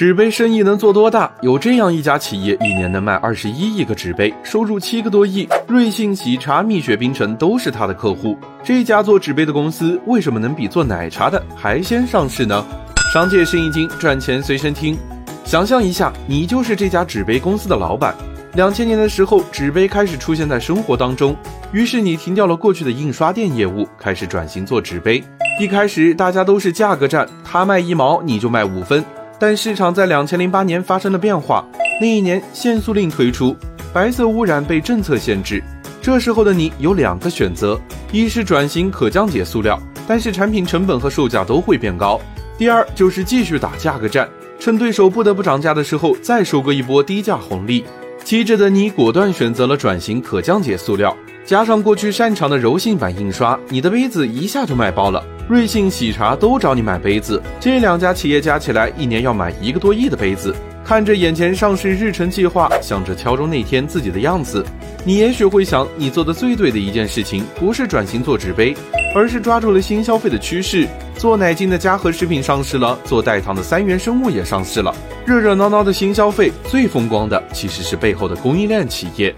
纸杯生意能做多大？有这样一家企业，一年能卖二十一亿个纸杯，收入七个多亿。瑞幸喜茶、蜜雪冰城都是他的客户。这家做纸杯的公司为什么能比做奶茶的还先上市呢？商界生意经，赚钱随身听。想象一下，你就是这家纸杯公司的老板。两千年的时候，纸杯开始出现在生活当中，于是你停掉了过去的印刷店业务，开始转型做纸杯。一开始大家都是价格战，他卖一毛你就卖五分。但市场在两千零八年发生了变化，那一年限塑令推出，白色污染被政策限制。这时候的你有两个选择：一是转型可降解塑料，但是产品成本和售价都会变高；第二就是继续打价格战，趁对手不得不涨价的时候再收割一波低价红利。机智的你果断选择了转型可降解塑料。加上过去擅长的柔性版印刷，你的杯子一下就卖爆了。瑞幸喜茶都找你买杯子，这两家企业加起来一年要买一个多亿的杯子。看着眼前上市日程计划，想着敲钟那天自己的样子，你也许会想，你做的最对的一件事情，不是转型做纸杯，而是抓住了新消费的趋势。做奶精的嘉禾食品上市了，做代糖的三元生物也上市了。热热闹闹的新消费，最风光的其实是背后的供应链企业。